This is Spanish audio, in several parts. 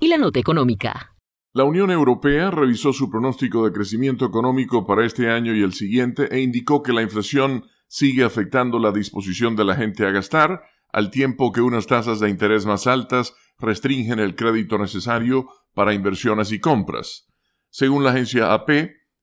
Y la Nota Económica. La Unión Europea revisó su pronóstico de crecimiento económico para este año y el siguiente e indicó que la inflación sigue afectando la disposición de la gente a gastar, al tiempo que unas tasas de interés más altas restringen el crédito necesario para inversiones y compras. Según la agencia AP,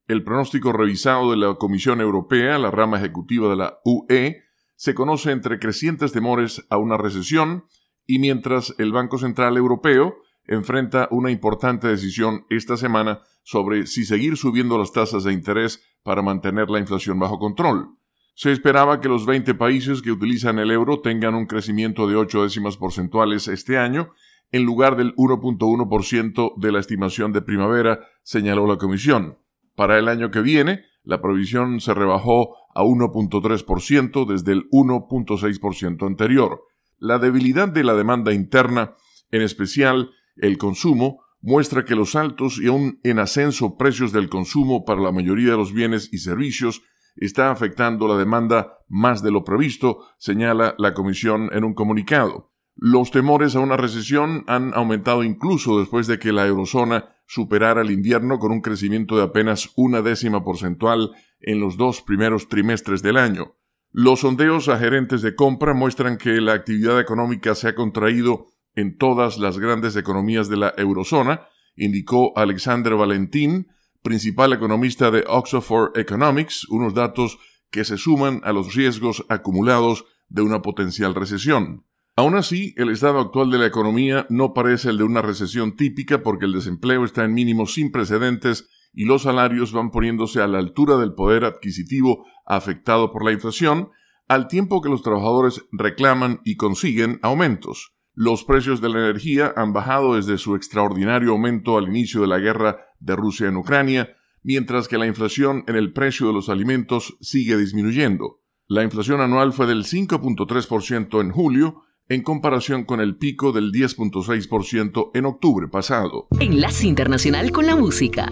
el pronóstico revisado de la Comisión Europea, la rama ejecutiva de la UE, se conoce entre crecientes temores a una recesión y mientras el Banco Central Europeo enfrenta una importante decisión esta semana sobre si seguir subiendo las tasas de interés para mantener la inflación bajo control. Se esperaba que los 20 países que utilizan el euro tengan un crecimiento de 8 décimas porcentuales este año, en lugar del 1.1% de la estimación de primavera, señaló la Comisión. Para el año que viene, la provisión se rebajó a 1.3% desde el 1.6% anterior. La debilidad de la demanda interna, en especial el consumo, muestra que los altos y aún en ascenso precios del consumo para la mayoría de los bienes y servicios está afectando la demanda más de lo previsto, señala la Comisión en un comunicado. Los temores a una recesión han aumentado incluso después de que la eurozona superara el invierno con un crecimiento de apenas una décima porcentual en los dos primeros trimestres del año. Los sondeos a gerentes de compra muestran que la actividad económica se ha contraído en todas las grandes economías de la eurozona, indicó Alexander Valentín, principal economista de Oxford Economics, unos datos que se suman a los riesgos acumulados de una potencial recesión. Aún así, el estado actual de la economía no parece el de una recesión típica porque el desempleo está en mínimos sin precedentes y los salarios van poniéndose a la altura del poder adquisitivo afectado por la inflación, al tiempo que los trabajadores reclaman y consiguen aumentos. Los precios de la energía han bajado desde su extraordinario aumento al inicio de la guerra de Rusia en Ucrania, mientras que la inflación en el precio de los alimentos sigue disminuyendo. La inflación anual fue del 5.3% en julio, en comparación con el pico del 10.6% en octubre pasado. Enlace Internacional con la Música.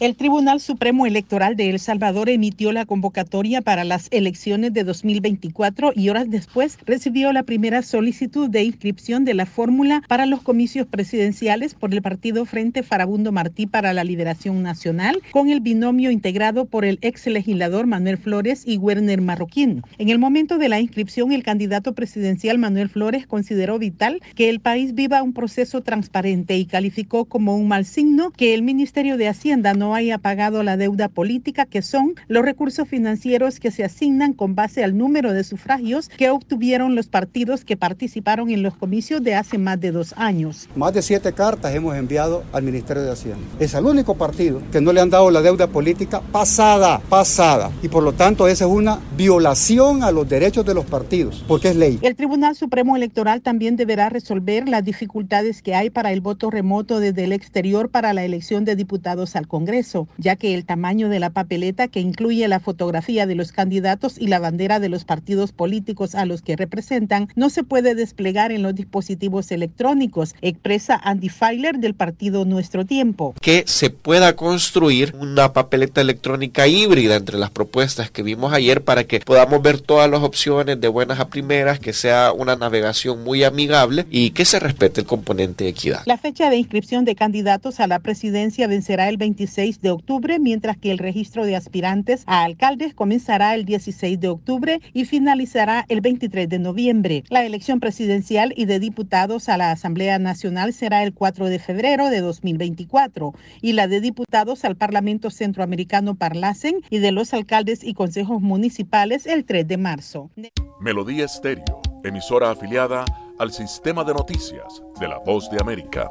El Tribunal Supremo Electoral de El Salvador emitió la convocatoria para las elecciones de 2024 y horas después recibió la primera solicitud de inscripción de la fórmula para los comicios presidenciales por el partido Frente Farabundo Martí para la Liberación Nacional con el binomio integrado por el ex legislador Manuel Flores y Werner Marroquín. En el momento de la inscripción, el candidato presidencial Manuel Flores consideró vital que el país viva un proceso transparente y calificó como un mal signo que el Ministerio de Hacienda no haya pagado la deuda política, que son los recursos financieros que se asignan con base al número de sufragios que obtuvieron los partidos que participaron en los comicios de hace más de dos años. Más de siete cartas hemos enviado al Ministerio de Hacienda. Es el único partido que no le han dado la deuda política pasada, pasada. Y por lo tanto esa es una violación a los derechos de los partidos, porque es ley. El Tribunal Supremo Electoral también deberá resolver las dificultades que hay para el voto remoto desde el exterior para la elección de diputados al Congreso ya que el tamaño de la papeleta que incluye la fotografía de los candidatos y la bandera de los partidos políticos a los que representan no se puede desplegar en los dispositivos electrónicos, expresa Andy Feiler del partido Nuestro Tiempo. Que se pueda construir una papeleta electrónica híbrida entre las propuestas que vimos ayer para que podamos ver todas las opciones de buenas a primeras, que sea una navegación muy amigable y que se respete el componente de equidad. La fecha de inscripción de candidatos a la presidencia vencerá el 26 de octubre, mientras que el registro de aspirantes a alcaldes comenzará el 16 de octubre y finalizará el 23 de noviembre. La elección presidencial y de diputados a la Asamblea Nacional será el 4 de febrero de 2024 y la de diputados al Parlamento Centroamericano Parlacen y de los alcaldes y consejos municipales el 3 de marzo. Melodía Estéreo, emisora afiliada al sistema de noticias de la Voz de América.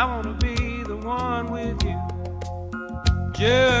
I wanna be the one with you. Just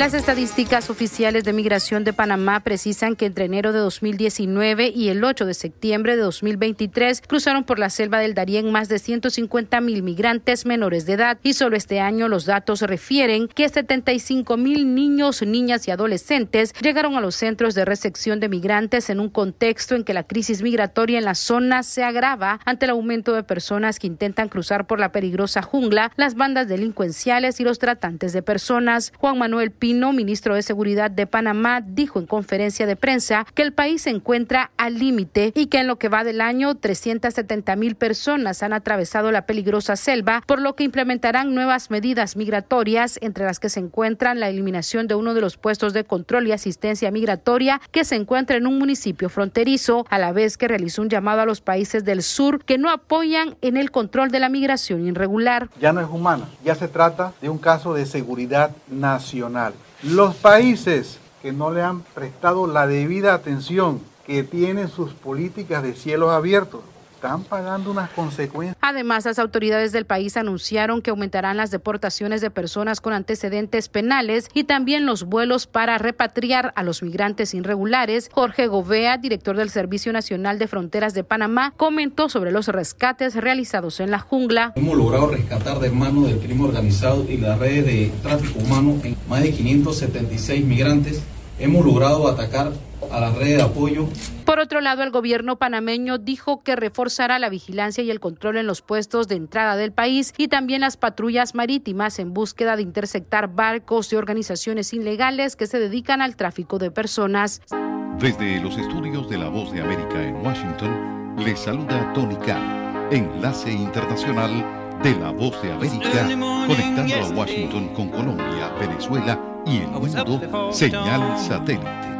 Las estadísticas oficiales de migración de Panamá precisan que entre enero de 2019 y el 8 de septiembre de 2023 cruzaron por la selva del Darién más de 150 mil migrantes menores de edad y solo este año los datos refieren que 75 mil niños, niñas y adolescentes llegaron a los centros de recepción de migrantes en un contexto en que la crisis migratoria en la zona se agrava ante el aumento de personas que intentan cruzar por la peligrosa jungla, las bandas delincuenciales y los tratantes de personas. Juan Manuel Pino, ministro de Seguridad de Panamá, dijo en conferencia de prensa que el país se encuentra al límite y que en lo que va del año 370 mil personas han atravesado la peligrosa selva, por lo que implementarán nuevas medidas migratorias, entre las que se encuentran la eliminación de uno de los puestos de control y asistencia migratoria que se encuentra en un municipio fronterizo, a la vez que realizó un llamado a los países del sur que no apoyan en el control de la migración irregular. Ya no es humana, ya se trata de un caso de seguridad nacional. Los países que no le han prestado la debida atención, que tienen sus políticas de cielos abiertos, están pagando unas consecuencias. Además, las autoridades del país anunciaron que aumentarán las deportaciones de personas con antecedentes penales y también los vuelos para repatriar a los migrantes irregulares. Jorge Govea, director del Servicio Nacional de Fronteras de Panamá, comentó sobre los rescates realizados en la jungla. Hemos logrado rescatar de manos del crimen organizado y las redes de tráfico humano en más de 576 migrantes. Hemos logrado atacar a las redes de apoyo Por otro lado, el gobierno panameño dijo que reforzará la vigilancia y el control en los puestos de entrada del país y también las patrullas marítimas en búsqueda de interceptar barcos y organizaciones ilegales que se dedican al tráfico de personas. Desde los estudios de La Voz de América en Washington, les saluda Tony Khan, enlace internacional de La Voz de América, conectando a Washington con Colombia, Venezuela y el mundo, señal satélite.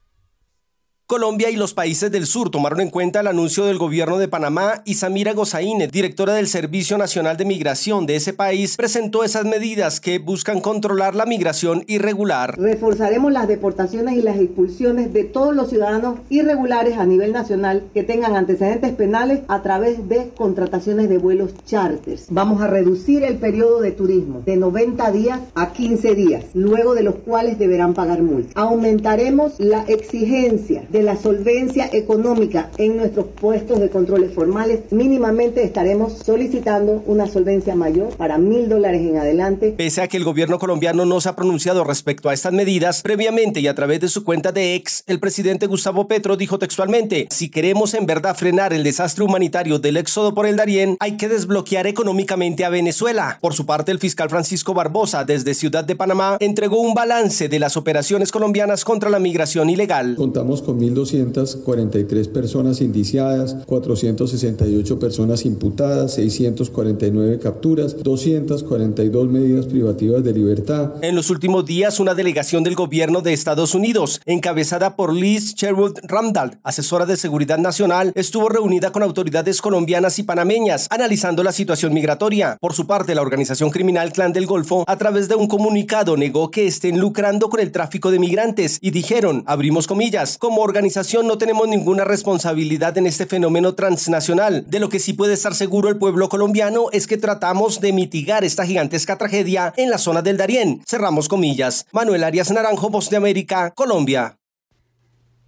Colombia y los países del sur tomaron en cuenta el anuncio del gobierno de Panamá y Samira Gozaine, directora del Servicio Nacional de Migración de ese país, presentó esas medidas que buscan controlar la migración irregular. Reforzaremos las deportaciones y las expulsiones de todos los ciudadanos irregulares a nivel nacional que tengan antecedentes penales a través de contrataciones de vuelos charters. Vamos a reducir el periodo de turismo de 90 días a 15 días, luego de los cuales deberán pagar multa. Aumentaremos la exigencia de la solvencia económica en nuestros puestos de controles formales. Mínimamente estaremos solicitando una solvencia mayor para mil dólares en adelante. Pese a que el gobierno colombiano no se ha pronunciado respecto a estas medidas, previamente y a través de su cuenta de ex, el presidente Gustavo Petro dijo textualmente, si queremos en verdad frenar el desastre humanitario del éxodo por el Darién, hay que desbloquear económicamente a Venezuela. Por su parte, el fiscal Francisco Barbosa, desde Ciudad de Panamá, entregó un balance de las operaciones colombianas contra la migración ilegal. Contamos con 1.243 personas indiciadas, 468 personas imputadas, 649 capturas, 242 medidas privativas de libertad. En los últimos días, una delegación del gobierno de Estados Unidos, encabezada por Liz Sherwood Ramdal, asesora de seguridad nacional, estuvo reunida con autoridades colombianas y panameñas, analizando la situación migratoria. Por su parte, la organización criminal Clan del Golfo, a través de un comunicado, negó que estén lucrando con el tráfico de migrantes y dijeron, abrimos comillas, como organización no tenemos ninguna responsabilidad en este fenómeno transnacional. De lo que sí puede estar seguro el pueblo colombiano es que tratamos de mitigar esta gigantesca tragedia en la zona del Darién. Cerramos comillas. Manuel Arias Naranjo, Voz de América, Colombia.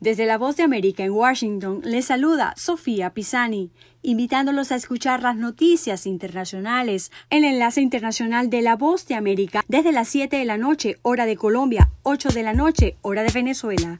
Desde la Voz de América en Washington les saluda Sofía Pisani, invitándolos a escuchar las noticias internacionales. El enlace internacional de la Voz de América desde las 7 de la noche, hora de Colombia, 8 de la noche, hora de Venezuela.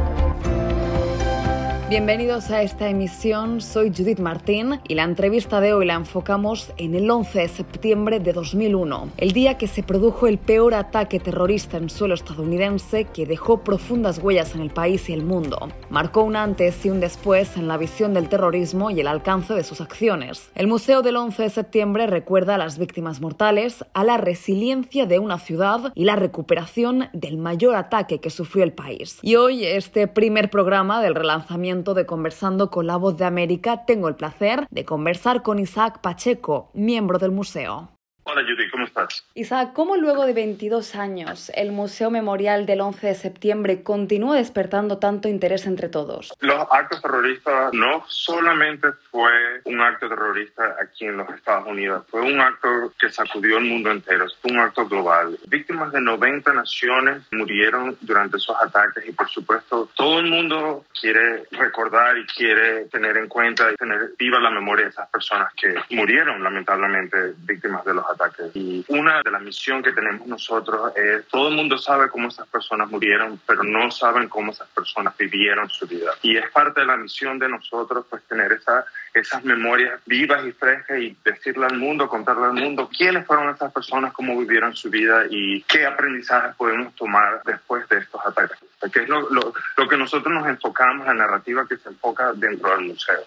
Bienvenidos a esta emisión, soy Judith Martín y la entrevista de hoy la enfocamos en el 11 de septiembre de 2001, el día que se produjo el peor ataque terrorista en suelo estadounidense que dejó profundas huellas en el país y el mundo. Marcó un antes y un después en la visión del terrorismo y el alcance de sus acciones. El Museo del 11 de septiembre recuerda a las víctimas mortales, a la resiliencia de una ciudad y la recuperación del mayor ataque que sufrió el país. Y hoy, este primer programa del relanzamiento de Conversando con la Voz de América, tengo el placer de conversar con Isaac Pacheco, miembro del museo. Hola Judy, ¿cómo estás? Isaac, ¿cómo luego de 22 años el Museo Memorial del 11 de septiembre continúa despertando tanto interés entre todos? Los actos terroristas no solamente fue un acto terrorista aquí en los Estados Unidos, fue un acto que sacudió el mundo entero, fue un acto global. Víctimas de 90 naciones murieron durante esos ataques y por supuesto todo el mundo quiere recordar y quiere tener en cuenta y tener viva la memoria de esas personas que murieron lamentablemente víctimas de los ataques. Y una de las misiones que tenemos nosotros es, todo el mundo sabe cómo esas personas murieron, pero no saben cómo esas personas vivieron su vida. Y es parte de la misión de nosotros, pues, tener esa, esas memorias vivas y frescas y decirle al mundo, contarle al mundo quiénes fueron esas personas, cómo vivieron su vida y qué aprendizajes podemos tomar después de estos ataques. Que es lo, lo, lo que nosotros nos enfocamos, la narrativa que se enfoca dentro del museo.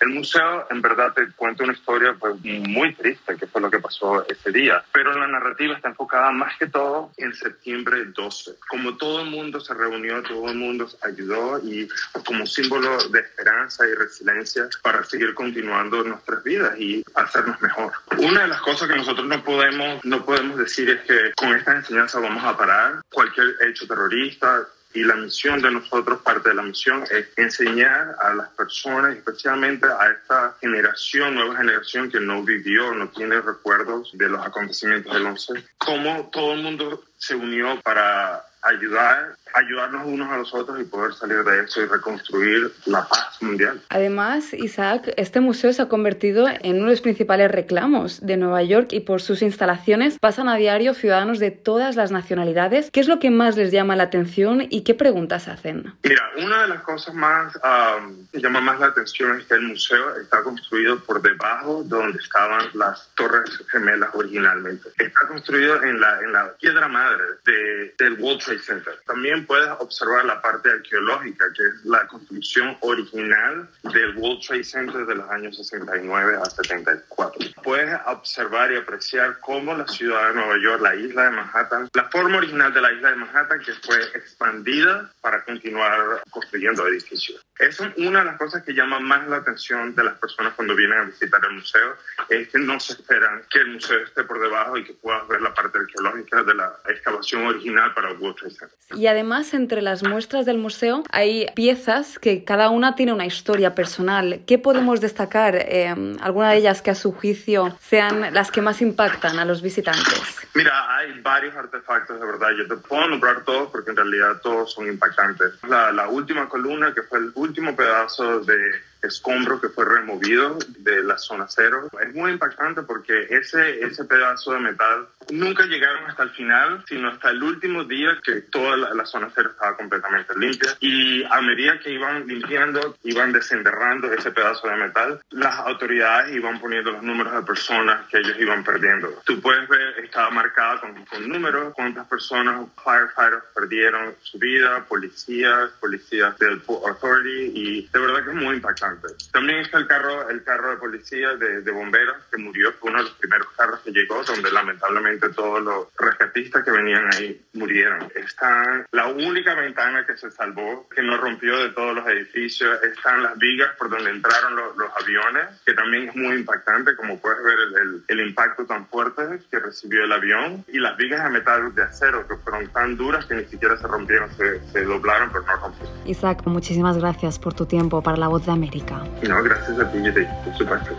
El museo, en verdad, te cuenta una historia pues, muy triste, que fue lo que pasó ese día, pero la narrativa está enfocada más que todo en septiembre 12. Como todo el mundo se reunió, todo el mundo ayudó y pues, como símbolo de esperanza y resiliencia para seguir continuando nuestras vidas y hacernos mejor. Una de las cosas que nosotros no podemos, no podemos decir es que con esta enseñanza vamos a parar cualquier hecho terrorista, y la misión de nosotros, parte de la misión, es enseñar a las personas, especialmente a esta generación, nueva generación que no vivió, no tiene recuerdos de los acontecimientos del 11, cómo todo el mundo se unió para ayudar, ayudarnos unos a los otros y poder salir de eso y reconstruir la paz mundial. Además, Isaac, este museo se ha convertido en uno de los principales reclamos de Nueva York y por sus instalaciones pasan a diario ciudadanos de todas las nacionalidades. ¿Qué es lo que más les llama la atención y qué preguntas hacen? Mira, una de las cosas más um, que llama más la atención es que el museo está construido por debajo de donde estaban las torres gemelas originalmente. Está construido en la, en la piedra madre de, del World Trade Center. También puedes observar la parte arqueológica, que es la construcción original del World Trade Center de los años 69 a 74. Puedes observar y apreciar cómo la ciudad de Nueva York, la isla de Manhattan, la forma original de la isla de Manhattan que fue expandida para continuar construyendo edificios. Esa es una de las cosas que llama más la atención de las personas cuando vienen a visitar el museo, es que no se esperan que el museo esté por debajo y que puedas ver la parte arqueológica de la excavación original para el World Trade Center. Y además, entre las muestras del museo hay piezas que cada una tiene una historia personal. ¿Qué podemos destacar? Eh, ¿Alguna de ellas que a su juicio sean las que más impactan a los visitantes? Mira, hay varios artefactos de verdad. Yo te puedo nombrar todos porque en realidad todos son impactantes. La, la última columna, que fue el último pedazo de escombro que fue removido de la zona cero. Es muy impactante porque ese, ese pedazo de metal nunca llegaron hasta el final, sino hasta el último día que toda la, la zona cero estaba completamente limpia. Y a medida que iban limpiando, iban desenterrando ese pedazo de metal, las autoridades iban poniendo los números de personas que ellos iban perdiendo. Tú puedes ver, estaba marcada con, con números, cuántas personas, firefighters perdieron su vida, policías, policías del Port Authority, y de verdad que es muy impactante. También está el carro, el carro de policía de, de, bomberos que murió, fue uno de los primeros carros que llegó, donde lamentablemente todos los rescatistas que venían ahí murieron. Está la única ventana que se salvó, que no rompió de todos los edificios, están las vigas por donde entraron los, los aviones, que también es muy impactante, como puedes ver el, el, el impacto tan fuerte que recibió el avión, y las vigas de metal de acero que fueron tan duras que ni siquiera se rompieron, se, se doblaron, pero no rompieron. Isaac, muchísimas gracias por tu tiempo para La Voz de América. No, gracias a ti, por supuesto.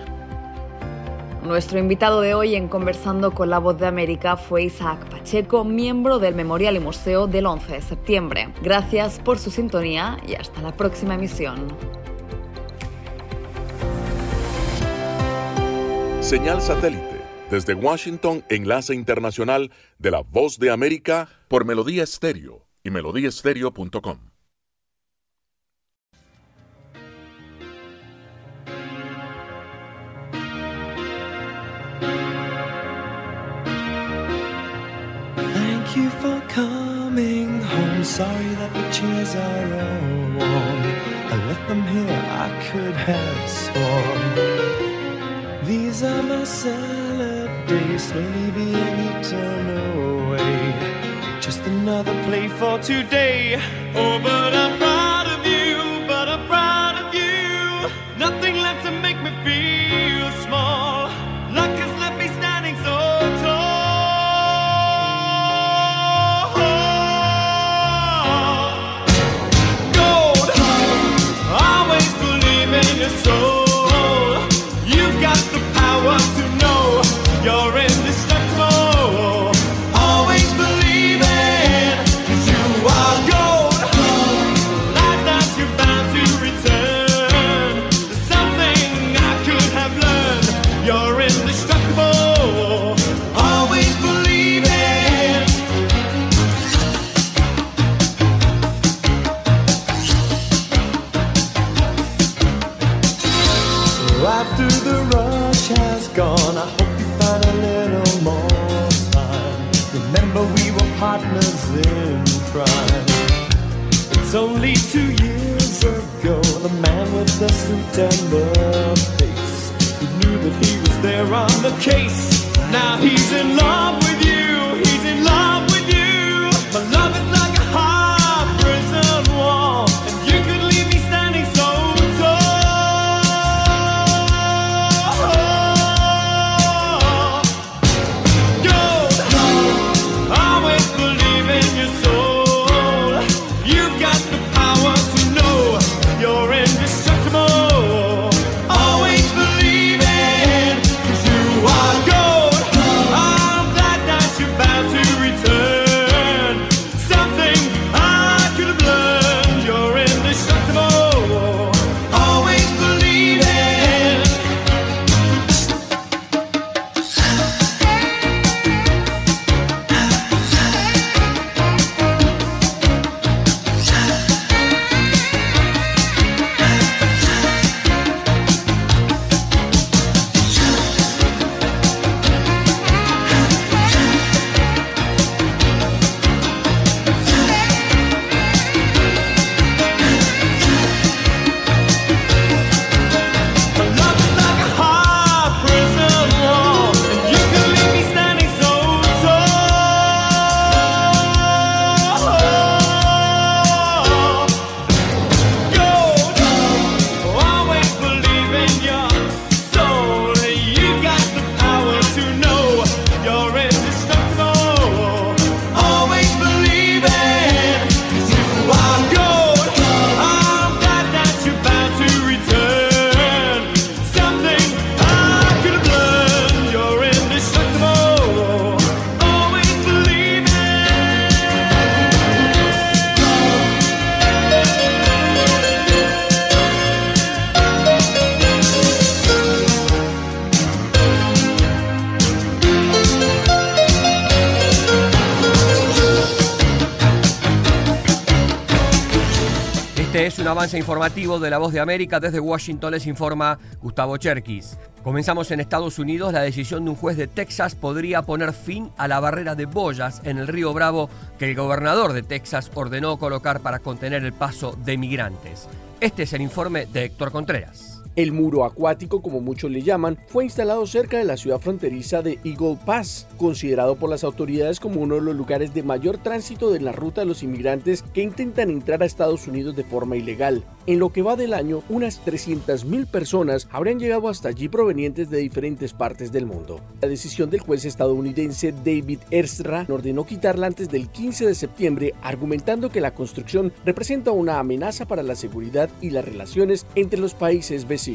Nuestro invitado de hoy en Conversando con la Voz de América fue Isaac Pacheco, miembro del Memorial y Museo del 11 de septiembre. Gracias por su sintonía y hasta la próxima emisión. Señal satélite Desde Washington, enlace internacional de la Voz de América por Melodía Estéreo y melodíaestéreo.com. Thank you for coming home. Sorry that the chairs are all warm. I left them here, I could have sworn. These are my salad days, slowly being eaten away. Just another play for today. Oh, but I'm and the face. He knew that he was there on the case. Now he's in love with avance informativo de La Voz de América. Desde Washington les informa Gustavo Cherkis. Comenzamos en Estados Unidos. La decisión de un juez de Texas podría poner fin a la barrera de boyas en el río Bravo que el gobernador de Texas ordenó colocar para contener el paso de migrantes. Este es el informe de Héctor Contreras. El muro acuático, como muchos le llaman, fue instalado cerca de la ciudad fronteriza de Eagle Pass, considerado por las autoridades como uno de los lugares de mayor tránsito de la ruta de los inmigrantes que intentan entrar a Estados Unidos de forma ilegal. En lo que va del año, unas 300.000 personas habrían llegado hasta allí provenientes de diferentes partes del mundo. La decisión del juez estadounidense David Erstra ordenó quitarla antes del 15 de septiembre, argumentando que la construcción representa una amenaza para la seguridad y las relaciones entre los países vecinos.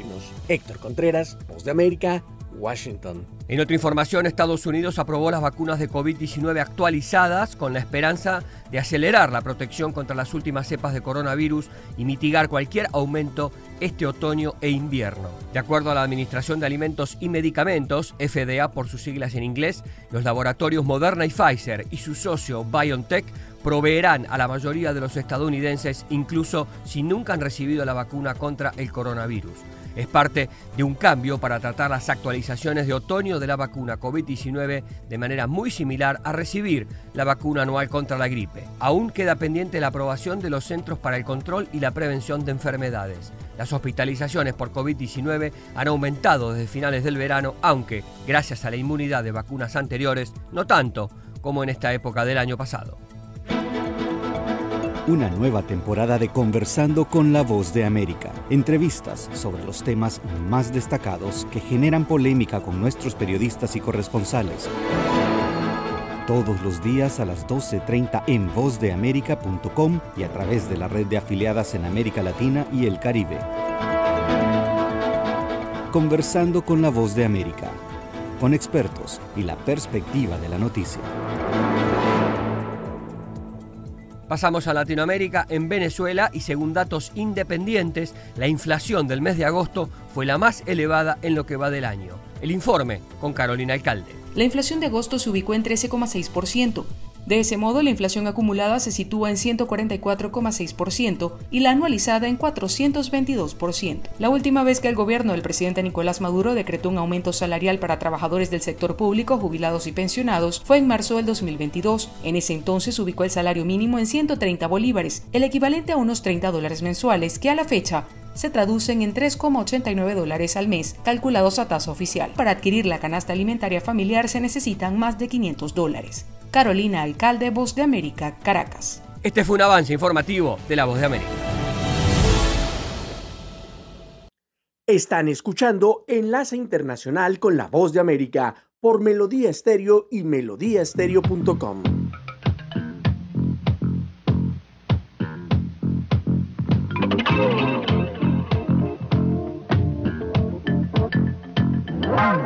Héctor Contreras, Voz de América, Washington. En otra información, Estados Unidos aprobó las vacunas de COVID-19 actualizadas con la esperanza de acelerar la protección contra las últimas cepas de coronavirus y mitigar cualquier aumento este otoño e invierno. De acuerdo a la Administración de Alimentos y Medicamentos, FDA por sus siglas en inglés, los laboratorios Moderna y Pfizer y su socio BioNTech proveerán a la mayoría de los estadounidenses incluso si nunca han recibido la vacuna contra el coronavirus. Es parte de un cambio para tratar las actualizaciones de otoño de la vacuna COVID-19 de manera muy similar a recibir la vacuna anual contra la gripe. Aún queda pendiente la aprobación de los Centros para el Control y la Prevención de Enfermedades. Las hospitalizaciones por COVID-19 han aumentado desde finales del verano, aunque, gracias a la inmunidad de vacunas anteriores, no tanto como en esta época del año pasado. Una nueva temporada de Conversando con la Voz de América. Entrevistas sobre los temas más destacados que generan polémica con nuestros periodistas y corresponsales. Todos los días a las 12.30 en vozdeamerica.com y a través de la red de afiliadas en América Latina y el Caribe. Conversando con la Voz de América. Con expertos y la perspectiva de la noticia. Pasamos a Latinoamérica, en Venezuela y según datos independientes, la inflación del mes de agosto fue la más elevada en lo que va del año. El informe con Carolina Alcalde. La inflación de agosto se ubicó en 13,6%. De ese modo, la inflación acumulada se sitúa en 144,6% y la anualizada en 422%. La última vez que el gobierno del presidente Nicolás Maduro decretó un aumento salarial para trabajadores del sector público, jubilados y pensionados fue en marzo del 2022. En ese entonces ubicó el salario mínimo en 130 bolívares, el equivalente a unos 30 dólares mensuales, que a la fecha se traducen en 3,89 dólares al mes, calculados a tasa oficial. Para adquirir la canasta alimentaria familiar se necesitan más de 500 dólares. Carolina Alcalde, Voz de América, Caracas. Este fue un avance informativo de la Voz de América. Están escuchando Enlace Internacional con la Voz de América por Melodía Estéreo y melodíaestéreo.com. Wow.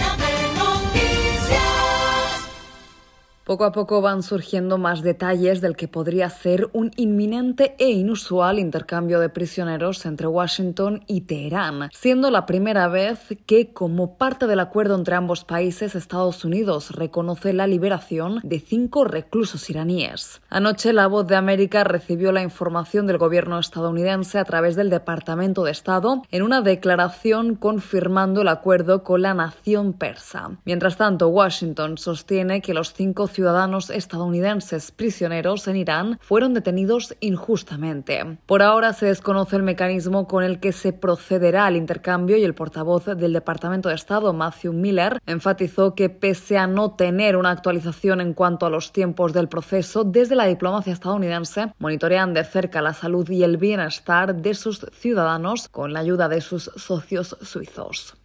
Poco a poco van surgiendo más detalles del que podría ser un inminente e inusual intercambio de prisioneros entre Washington y Teherán, siendo la primera vez que, como parte del acuerdo entre ambos países, Estados Unidos reconoce la liberación de cinco reclusos iraníes. Anoche, la Voz de América recibió la información del gobierno estadounidense a través del Departamento de Estado en una declaración confirmando el acuerdo con la nación persa. Mientras tanto, Washington sostiene que los cinco ciudadanos estadounidenses prisioneros en Irán fueron detenidos injustamente. Por ahora se desconoce el mecanismo con el que se procederá al intercambio y el portavoz del Departamento de Estado, Matthew Miller, enfatizó que pese a no tener una actualización en cuanto a los tiempos del proceso, desde la diplomacia estadounidense monitorean de cerca la salud y el bienestar de sus ciudadanos con la ayuda de sus socios suizos.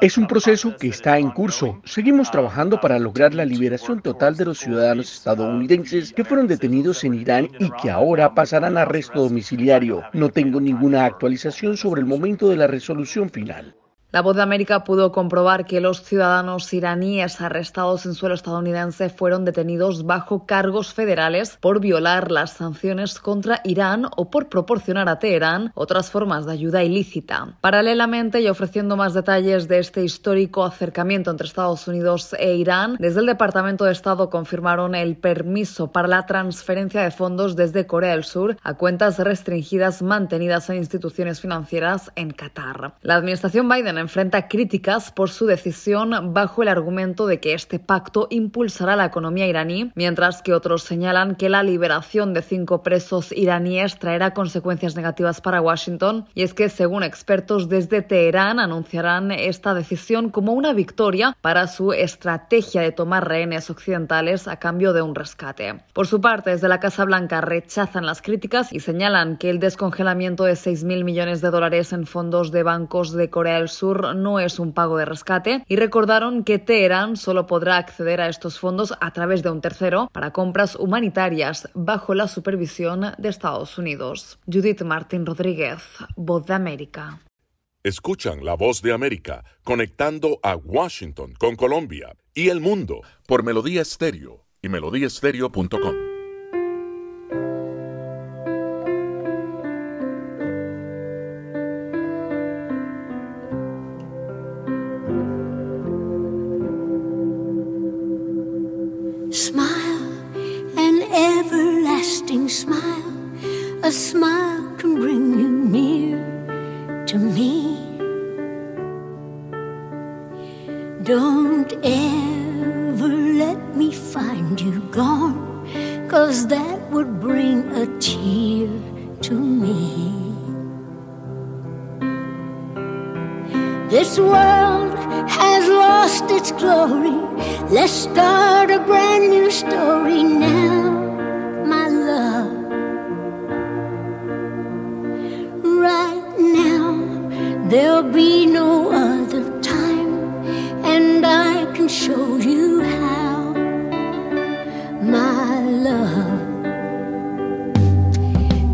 Es un proceso que está en curso. Seguimos trabajando para lograr la liberación total de los ciudadanos estadounidenses que fueron detenidos en Irán y que ahora pasarán a arresto domiciliario. No tengo ninguna actualización sobre el momento de la resolución final. La voz de América pudo comprobar que los ciudadanos iraníes arrestados en suelo estadounidense fueron detenidos bajo cargos federales por violar las sanciones contra Irán o por proporcionar a Teherán otras formas de ayuda ilícita. Paralelamente y ofreciendo más detalles de este histórico acercamiento entre Estados Unidos e Irán, desde el Departamento de Estado confirmaron el permiso para la transferencia de fondos desde Corea del Sur a cuentas restringidas mantenidas en instituciones financieras en Qatar. La administración Biden enfrenta críticas por su decisión bajo el argumento de que este pacto impulsará la economía iraní, mientras que otros señalan que la liberación de cinco presos iraníes traerá consecuencias negativas para Washington. Y es que, según expertos desde Teherán, anunciarán esta decisión como una victoria para su estrategia de tomar rehenes occidentales a cambio de un rescate. Por su parte, desde la Casa Blanca rechazan las críticas y señalan que el descongelamiento de 6.000 millones de dólares en fondos de bancos de Corea del Sur no es un pago de rescate y recordaron que Teherán solo podrá acceder a estos fondos a través de un tercero para compras humanitarias bajo la supervisión de Estados Unidos. Judith Martín Rodríguez, Voz de América. Escuchan la voz de América conectando a Washington con Colombia y el mundo por Melodía Estéreo y melodíaestéreo.com. everlasting smile. A smile can bring you near to me. Don't ever let me find you gone, cause that would bring a tear to me. This world has lost its glory. Let's start a brand new story now, there'll be no other time, and I can show you how, my love.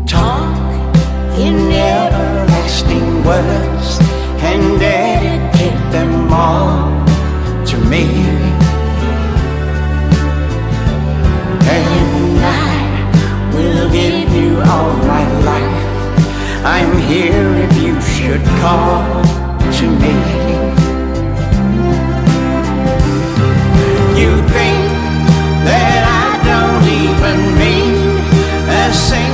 Talk in everlasting words and dedicate them all to me. And I will give you all my life. I'm here if you should call to me. You think that I don't even mean the same.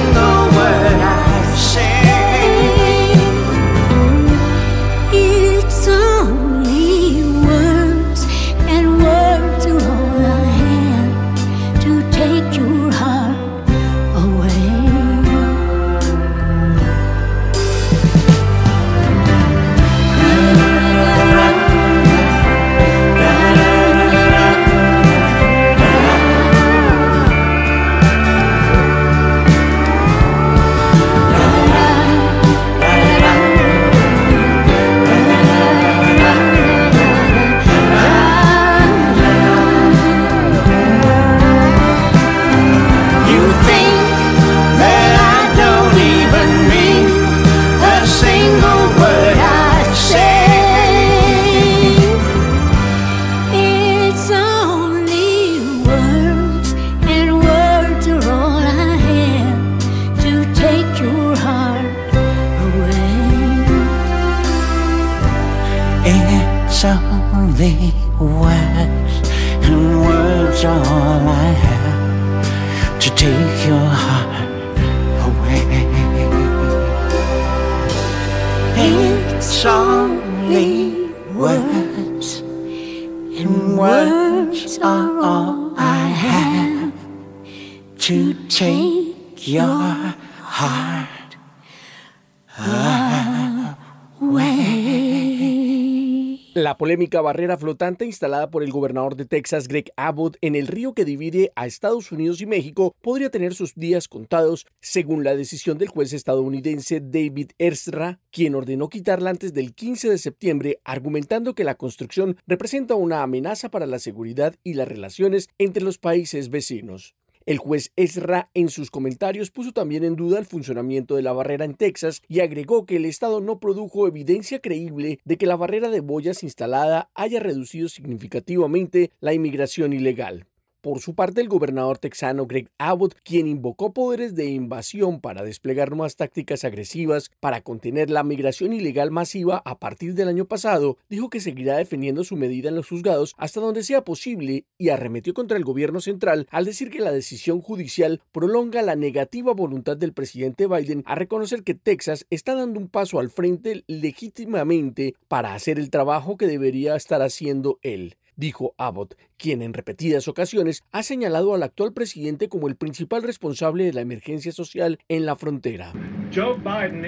La polémica barrera flotante instalada por el gobernador de Texas, Greg Abbott, en el río que divide a Estados Unidos y México podría tener sus días contados, según la decisión del juez estadounidense David Erstra, quien ordenó quitarla antes del 15 de septiembre, argumentando que la construcción representa una amenaza para la seguridad y las relaciones entre los países vecinos. El juez Ezra en sus comentarios puso también en duda el funcionamiento de la barrera en Texas y agregó que el Estado no produjo evidencia creíble de que la barrera de boyas instalada haya reducido significativamente la inmigración ilegal. Por su parte, el gobernador texano Greg Abbott, quien invocó poderes de invasión para desplegar nuevas tácticas agresivas para contener la migración ilegal masiva a partir del año pasado, dijo que seguirá defendiendo su medida en los juzgados hasta donde sea posible y arremetió contra el gobierno central al decir que la decisión judicial prolonga la negativa voluntad del presidente Biden a reconocer que Texas está dando un paso al frente legítimamente para hacer el trabajo que debería estar haciendo él dijo Abbott, quien en repetidas ocasiones ha señalado al actual presidente como el principal responsable de la emergencia social en la frontera. Joe Biden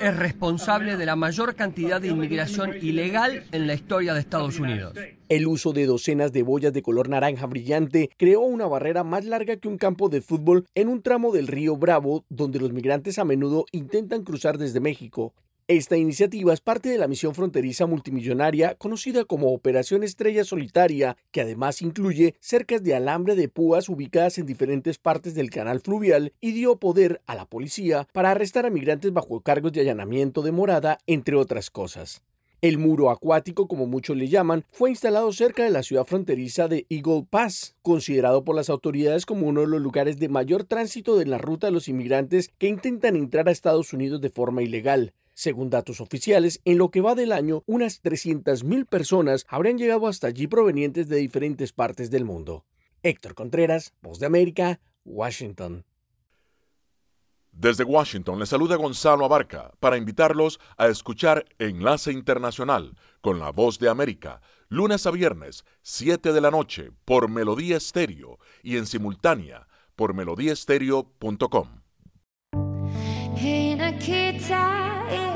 es responsable de la mayor cantidad de inmigración ilegal en la historia de Estados Unidos. El uso de docenas de boyas de color naranja brillante creó una barrera más larga que un campo de fútbol en un tramo del río Bravo donde los migrantes a menudo intentan cruzar desde México. Esta iniciativa es parte de la misión fronteriza multimillonaria conocida como Operación Estrella Solitaria, que además incluye cercas de alambre de púas ubicadas en diferentes partes del canal fluvial y dio poder a la policía para arrestar a migrantes bajo cargos de allanamiento de morada, entre otras cosas. El muro acuático, como muchos le llaman, fue instalado cerca de la ciudad fronteriza de Eagle Pass, considerado por las autoridades como uno de los lugares de mayor tránsito de la ruta de los inmigrantes que intentan entrar a Estados Unidos de forma ilegal. Según datos oficiales, en lo que va del año, unas 300.000 personas habrían llegado hasta allí provenientes de diferentes partes del mundo. Héctor Contreras, Voz de América, Washington. Desde Washington le saluda Gonzalo Abarca para invitarlos a escuchar Enlace Internacional con la Voz de América, lunes a viernes, 7 de la noche, por Melodía Estéreo y en simultánea por melodíaestéreo.com.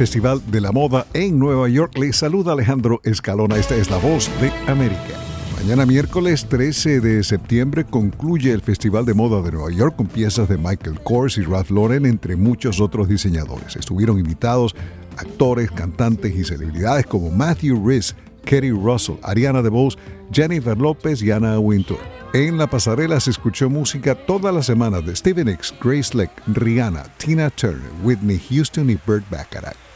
Festival de la Moda en Nueva York. Le saluda Alejandro Escalona. Esta es la voz de América. Mañana miércoles 13 de septiembre concluye el Festival de Moda de Nueva York con piezas de Michael Kors y Ralph Lauren, entre muchos otros diseñadores. Estuvieron invitados actores, cantantes y celebridades como Matthew Rhys, Kerry Russell, Ariana DeBose, Jennifer López y Anna Wintour. En la pasarela se escuchó música toda la semana de Steven X, Grace Leck, Rihanna, Tina Turner, Whitney Houston y Burt Bacharach.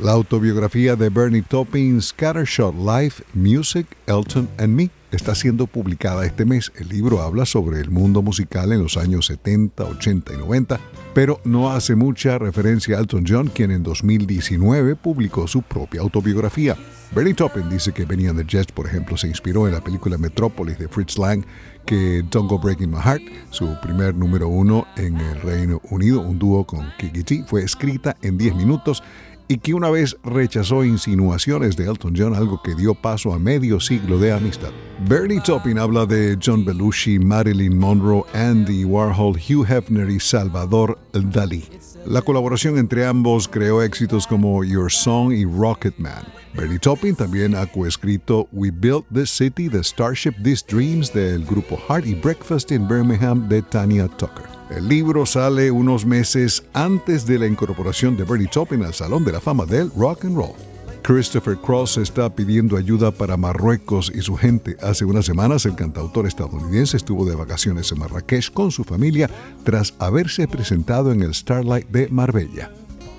La autobiografía de Bernie Taupin, Scattershot Life, Music, Elton and Me, está siendo publicada este mes. El libro habla sobre el mundo musical en los años 70, 80 y 90, pero no hace mucha referencia a Elton John, quien en 2019 publicó su propia autobiografía. Bernie Taupin dice que Benny and the Jets, por ejemplo, se inspiró en la película Metrópolis de Fritz Lang, que Don't Go Breaking My Heart, su primer número uno en el Reino Unido, un dúo con Kiki G, fue escrita en 10 minutos y que una vez rechazó insinuaciones de Elton John, algo que dio paso a medio siglo de amistad. Bernie Taupin habla de John Belushi, Marilyn Monroe, Andy Warhol, Hugh Hefner y Salvador Dalí. La colaboración entre ambos creó éxitos como Your Song y Rocket Man. Bernie Taupin también ha coescrito We Built This City, The Starship These Dreams del grupo Heart y Breakfast in Birmingham de Tanya Tucker. El libro sale unos meses antes de la incorporación de Bernie Taupin al Salón de la Fama del Rock and Roll. Christopher Cross está pidiendo ayuda para Marruecos y su gente. Hace unas semanas el cantautor estadounidense estuvo de vacaciones en Marrakech con su familia tras haberse presentado en el Starlight de Marbella.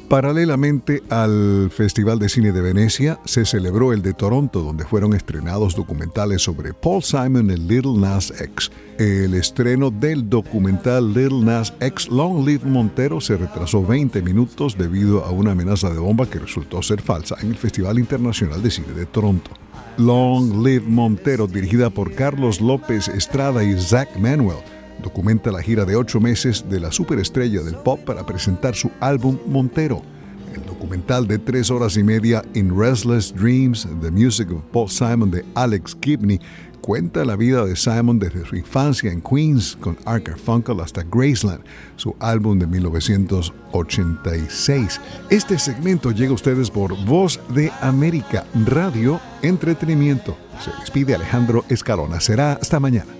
Paralelamente al Festival de Cine de Venecia, se celebró el de Toronto, donde fueron estrenados documentales sobre Paul Simon y Little Nas X. El estreno del documental Little Nas X Long Live Montero se retrasó 20 minutos debido a una amenaza de bomba que resultó ser falsa en el Festival Internacional de Cine de Toronto. Long Live Montero, dirigida por Carlos López Estrada y Zach Manuel, documenta la gira de ocho meses de la superestrella del pop para presentar su álbum Montero. El documental de tres horas y media In Restless Dreams, The Music of Paul Simon de Alex Gibney, cuenta la vida de Simon desde su infancia en Queens con Art Garfunkel hasta Graceland, su álbum de 1986. Este segmento llega a ustedes por Voz de América, Radio Entretenimiento. Se despide Alejandro Escalona. Será hasta mañana.